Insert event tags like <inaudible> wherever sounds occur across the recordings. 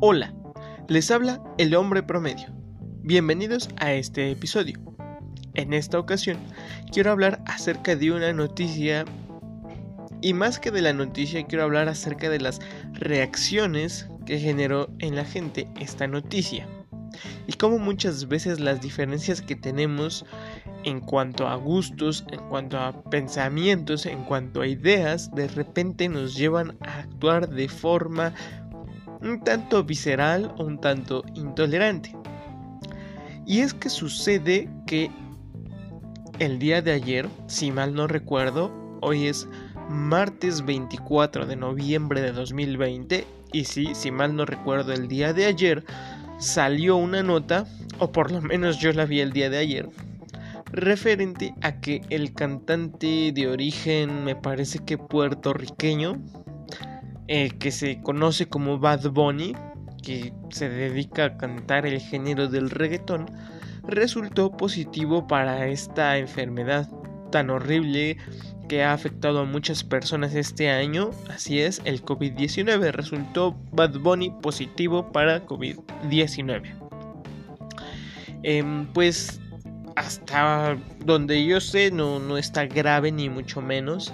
Hola, les habla el hombre promedio. Bienvenidos a este episodio. En esta ocasión quiero hablar acerca de una noticia y más que de la noticia quiero hablar acerca de las reacciones que generó en la gente esta noticia y cómo muchas veces las diferencias que tenemos en cuanto a gustos, en cuanto a pensamientos, en cuanto a ideas, de repente nos llevan a actuar de forma un tanto visceral o un tanto intolerante. Y es que sucede que el día de ayer, si mal no recuerdo, hoy es martes 24 de noviembre de 2020, y sí, si mal no recuerdo, el día de ayer salió una nota, o por lo menos yo la vi el día de ayer, referente a que el cantante de origen, me parece que puertorriqueño, eh, que se conoce como Bad Bunny, que se dedica a cantar el género del reggaetón, resultó positivo para esta enfermedad tan horrible que ha afectado a muchas personas este año, así es, el COVID-19 resultó Bad Bunny positivo para COVID-19. Em, pues hasta donde yo sé no, no está grave ni mucho menos,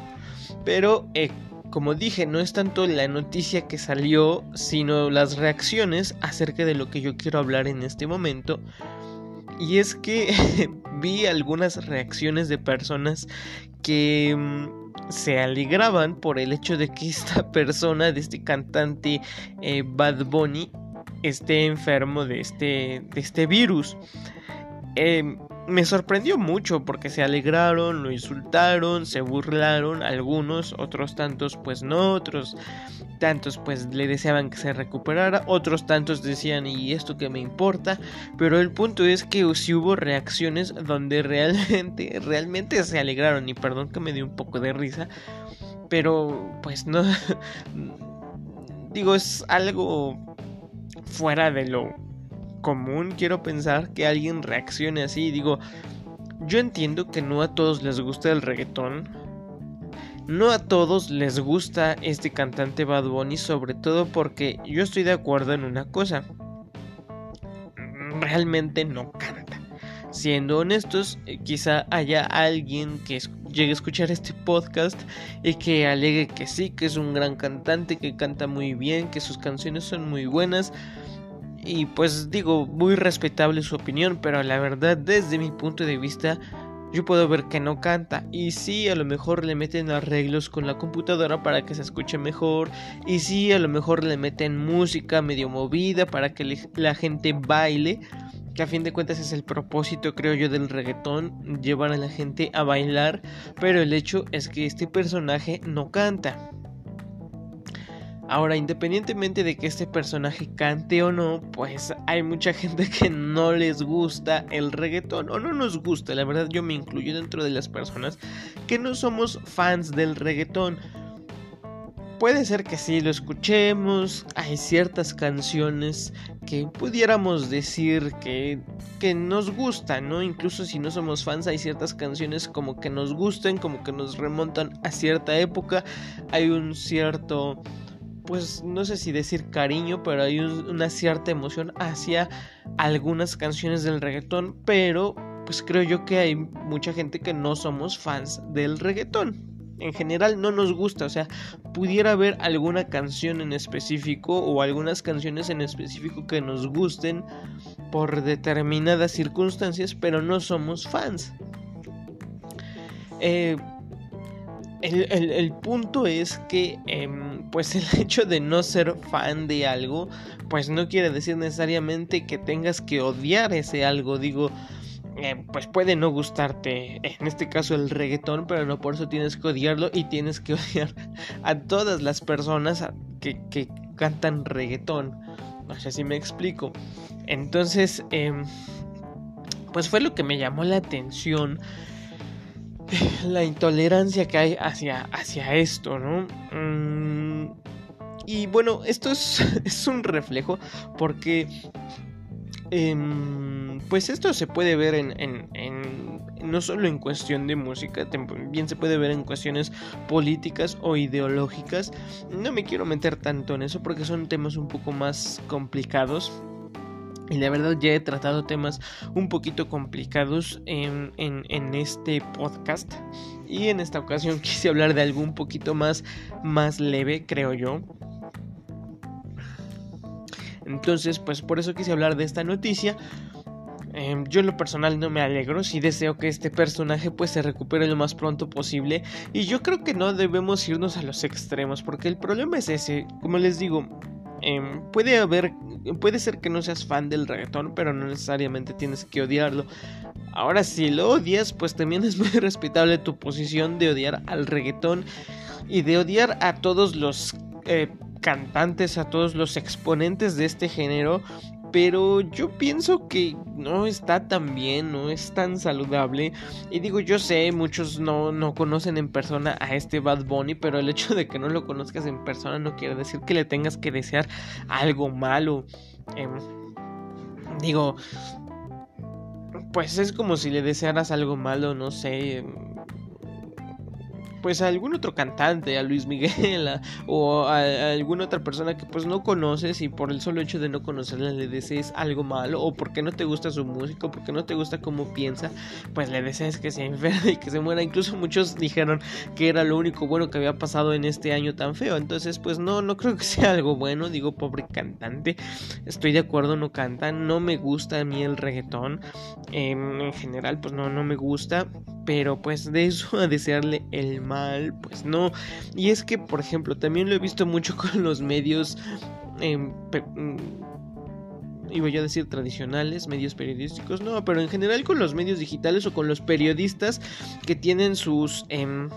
pero eh, como dije, no es tanto la noticia que salió, sino las reacciones acerca de lo que yo quiero hablar en este momento. Y es que <laughs> vi algunas reacciones de personas que mm, se alegraban por el hecho de que esta <laughs> persona, de este cantante eh, Bad Bunny, esté enfermo de este, de este virus. Eh, me sorprendió mucho porque se alegraron, lo insultaron, se burlaron, algunos, otros tantos pues no, otros tantos pues le deseaban que se recuperara, otros tantos decían y esto que me importa, pero el punto es que si hubo reacciones donde <laughs> realmente, realmente se alegraron y perdón que me dio un poco de risa, pero pues no, <laughs> digo es algo fuera de lo común, quiero pensar, que alguien reaccione así. Digo, yo entiendo que no a todos les gusta el reggaetón. No a todos les gusta este cantante Bad Bunny, sobre todo porque yo estoy de acuerdo en una cosa. Realmente no canta. Siendo honestos, eh, quizá haya alguien que llegue a escuchar este podcast y que alegue que sí, que es un gran cantante, que canta muy bien, que sus canciones son muy buenas y pues digo, muy respetable su opinión, pero la verdad desde mi punto de vista yo puedo ver que no canta. Y sí a lo mejor le meten arreglos con la computadora para que se escuche mejor. Y sí a lo mejor le meten música medio movida para que la gente baile que a fin de cuentas es el propósito creo yo del reggaetón llevar a la gente a bailar. Pero el hecho es que este personaje no canta Ahora, independientemente de que este personaje cante o no, pues hay mucha gente que no les gusta el reggaetón o no nos gusta. La verdad yo me incluyo dentro de las personas que no somos fans del reggaetón. Puede ser que sí lo escuchemos, hay ciertas canciones que pudiéramos decir que, que nos gustan, ¿no? Incluso si no somos fans, hay ciertas canciones como que nos gustan, como que nos remontan a cierta época, hay un cierto pues no sé si decir cariño, pero hay una cierta emoción hacia algunas canciones del reggaetón, pero pues creo yo que hay mucha gente que no somos fans del reggaetón. En general no nos gusta, o sea, pudiera haber alguna canción en específico o algunas canciones en específico que nos gusten por determinadas circunstancias, pero no somos fans. Eh, el, punto es que, em, pues el <laughs> hecho de no ser fan de algo, pues no quiere decir necesariamente que tengas que odiar ese algo. Digo, eh, pues puede no gustarte, en este caso el reggaetón, pero no por eso tienes que odiarlo y tienes que <laughs> odiar a todas las personas que, que cantan reggaetón. No sé si me explico. Entonces, em, pues fue lo que me llamó la atención la intolerancia que hay hacia, hacia esto, ¿no? Mm, y bueno, esto es, <laughs> es un reflejo porque... Em, pues esto se puede ver en, en, no solo en cuestión de música, también se puede ver en cuestiones políticas o ideológicas. No me quiero meter tanto en eso porque son temas un poco más complicados. Y la verdad ya he tratado temas un poquito complicados en, en, este podcast. Y en esta ocasión <laughs> quise hablar de algo un poquito más, más leve, creo yo. Entonces, pues por eso quise hablar de esta noticia. Em, yo en lo personal no me alegro, si deseo que este personaje pues se recupere lo más pronto posible y yo creo que no debemos irnos a los extremos porque el problema es ese, como les digo, em, puede haber puede ser que no seas fan del reggaetón, pero no necesariamente tienes que odiarlo. Ahora, si lo odias, pues también <laughs> es muy respetable tu posición de odiar al reggaetón y de odiar a todos los eh, cantantes, a todos los exponentes de este género pero yo pienso que no está tan bien, no es tan saludable. Y digo, yo sé, muchos no, no conocen en persona a este Bad Bunny, pero el hecho de que no lo conozcas en persona no quiere decir que le tengas que desear algo malo. Em, digo, pues es como si le desearas algo malo, no sé. Em, pues a algún otro cantante, a Luis Miguel o a, alguna otra persona que pues no conoces y por el solo hecho de no conocerla le desees algo malo o porque no te gusta su música o porque no te gusta cómo piensa, pues le desees que se enferme y que se muera. Incluso muchos dijeron que era lo único bueno que había pasado en este año tan feo. Entonces pues no, no creo que sea algo bueno. Digo, pobre cantante. Estoy de acuerdo, no canta. No me gusta a mí el reggaetón. Em, en general pues no, no me gusta. Pero pues de eso <laughs> a desearle el mal, pues no. Y es que, por ejemplo, también lo he visto mucho <laughs> con los medios... Eh, iba yo a decir tradicionales, medios periodísticos, no, pero en general con los medios digitales o con los periodistas que tienen sus... Em,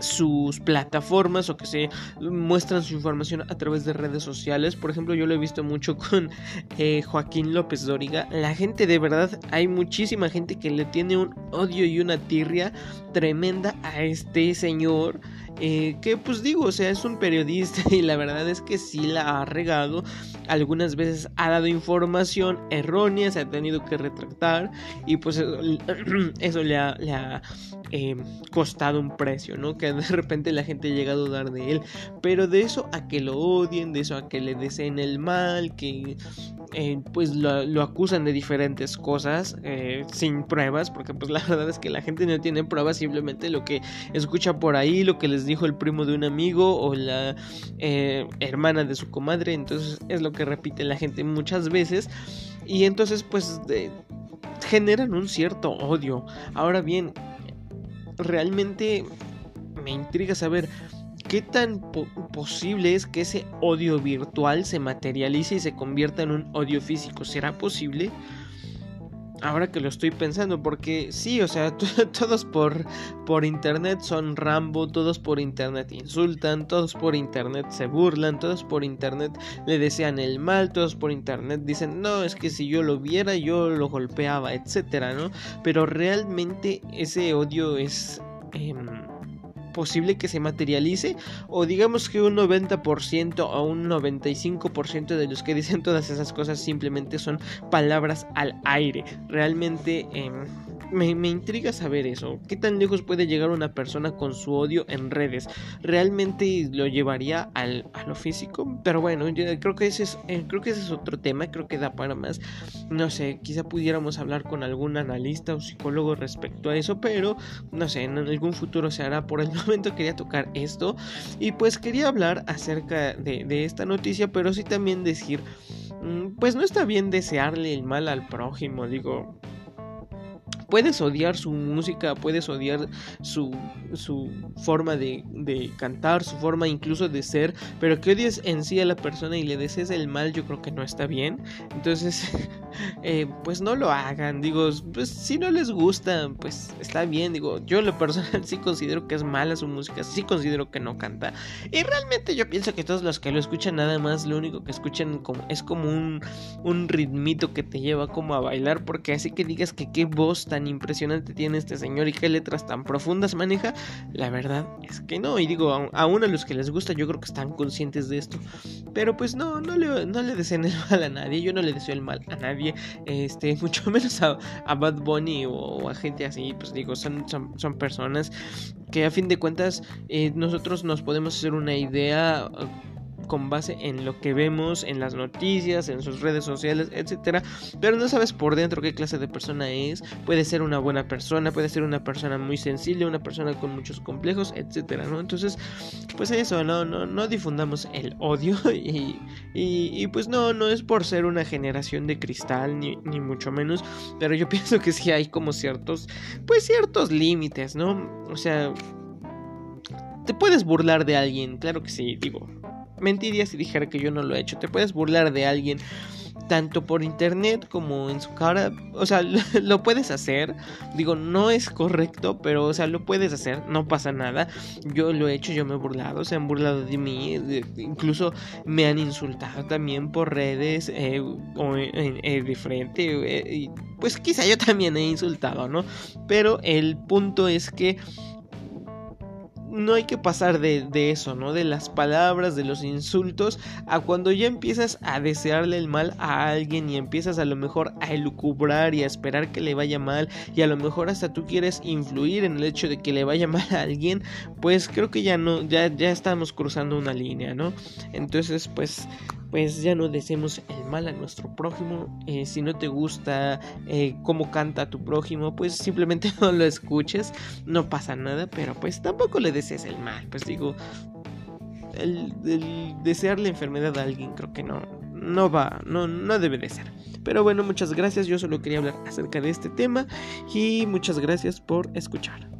sus plataformas o que se muestran su información a través de redes sociales. Por ejemplo, yo lo he visto mucho <laughs> con eh, Joaquín López Dóriga. La gente de verdad, hay muchísima gente que le tiene un odio y una tirria tremenda a este señor. Eh, que pues digo, o sea, es un periodista <laughs> y la verdad es que sí la ha regado. Algunas veces ha dado información errónea, se ha tenido que retractar y pues <clears throat> eso, le ha, le ha eh, costado un precio, ¿no? Que de repente la gente llega a dudar de él. Pero de eso a que lo odien, de eso a que le deseen el mal, que eh, pues lo, acusan de diferentes cosas sin pruebas, porque pues <laughs> la verdad es que la gente no tiene pruebas, simplemente lo que escucha por ahí, lo que les dijo el primo de un amigo o la eh, hermana de su comadre. Entonces es lo que repite la gente muchas veces. Y entonces pues generan un cierto odio. Ahora bien, realmente me intriga saber qué tan posible es que ese odio virtual se materialice y se convierta en un odio físico. ¿Será posible? Ahora que lo estoy pensando, porque sí, o sea, <laughs> todos por, por internet son Rambo, todos por internet insultan, todos por internet se burlan, todos por internet le desean el mal, todos por internet dicen, no, es que si yo lo viera yo lo golpeaba, etcétera, ¿no? Pero realmente ese odio es... Em, posible que se materialice o digamos que un 90% o un 95% de los que <laughs> dicen todas esas cosas simplemente son palabras al aire. Realmente... Em, me, intriga saber eso. ¿Qué tan lejos puede llegar una persona con su odio en redes? ¿Realmente lo llevaría al, a lo físico? Pero bueno, yo creo que, ese es, eh, creo que ese es otro tema. Creo que da para más. No sé, quizá pudiéramos hablar con algún analista o psicólogo respecto a eso. Pero no sé, en algún futuro se hará. Por el <laughs> momento quería tocar esto. Y pues quería hablar acerca de, de esta noticia. Pero sí también decir. Mm, pues no está bien desearle el mal al prójimo. Digo, puedes odiar su música, puedes odiar su, su forma de, de, cantar, su forma incluso de ser, pero que odies en sí a la persona y le desees el mal, yo creo que no está bien. Entonces, <laughs> eh, pues no lo hagan. Digo, pues si no les gusta, pues está bien. Digo, yo lo personal <laughs> sí considero que es mala su música, sí considero que no canta. Y realmente yo pienso que todos los que lo escuchan nada más, lo único que escuchan es como un, un ritmito que te lleva como a bailar, porque así que digas que qué voz tan impresionante tiene este señor y qué letras tan profundas maneja, la verdad es que no. Y digo, aún a los que les gusta, yo creo que están conscientes de esto. Pero pues no, no le, no le deseen el <laughs> mal a nadie, yo no le deseo el mal a nadie este, <laughs> mucho menos a, Bad Bunny o, a gente así, pues digo, son, son, personas que a fin de cuentas eh, nosotros nos podemos hacer una idea con base en lo que vemos en las noticias, en sus redes sociales, etcétera, pero no sabes por dentro qué clase de persona es. Puede ser una buena persona, puede ser una persona muy sensible, una persona con muchos complejos, etcétera, ¿no? Entonces, pues eso, no, no, no difundamos el odio <laughs> y, y, pues no, no es por ser una generación de cristal, ni, ni mucho menos, pero yo <laughs> pienso que sí hay como ciertos, pues ciertos límites, ¿no? O sea, te puedes burlar de alguien, claro que sí, digo, mentiría si dijera que yo no lo he hecho. Te puedes burlar de alguien tanto por internet como en su cara. O sea, <laughs> lo puedes hacer. Digo, no es correcto, pero, o sea, lo puedes hacer. No pasa nada. Yo lo he hecho, yo me he burlado. Se han burlado de mí. incluso me han insultado también por redes eh, o de frente. Eh, pues quizá yo también he insultado, ¿no? Pero el punto es que no hay que pasar de, eso, ¿no? De las palabras, de los insultos, a cuando ya empiezas a desearle el mal a alguien y empiezas a lo mejor a elucubrar y a esperar que le vaya mal y a lo mejor hasta tú quieres influir en el hecho de que le vaya <laughs> mal a alguien, pues creo que ya no, ya, ya estamos cruzando una línea, ¿no? Entonces, pues pues ya no deseemos el mal a nuestro prójimo. Eh, si no te gusta eh, cómo canta tu prójimo, pues simplemente <laughs> no lo escuches. No pasa nada, pero pues tampoco le desees el mal. Pues digo, el, desear la enfermedad a alguien creo que no, no va, no, no debe de ser. Pero bueno, muchas gracias. Yo solo quería hablar acerca de este tema y muchas gracias por escuchar.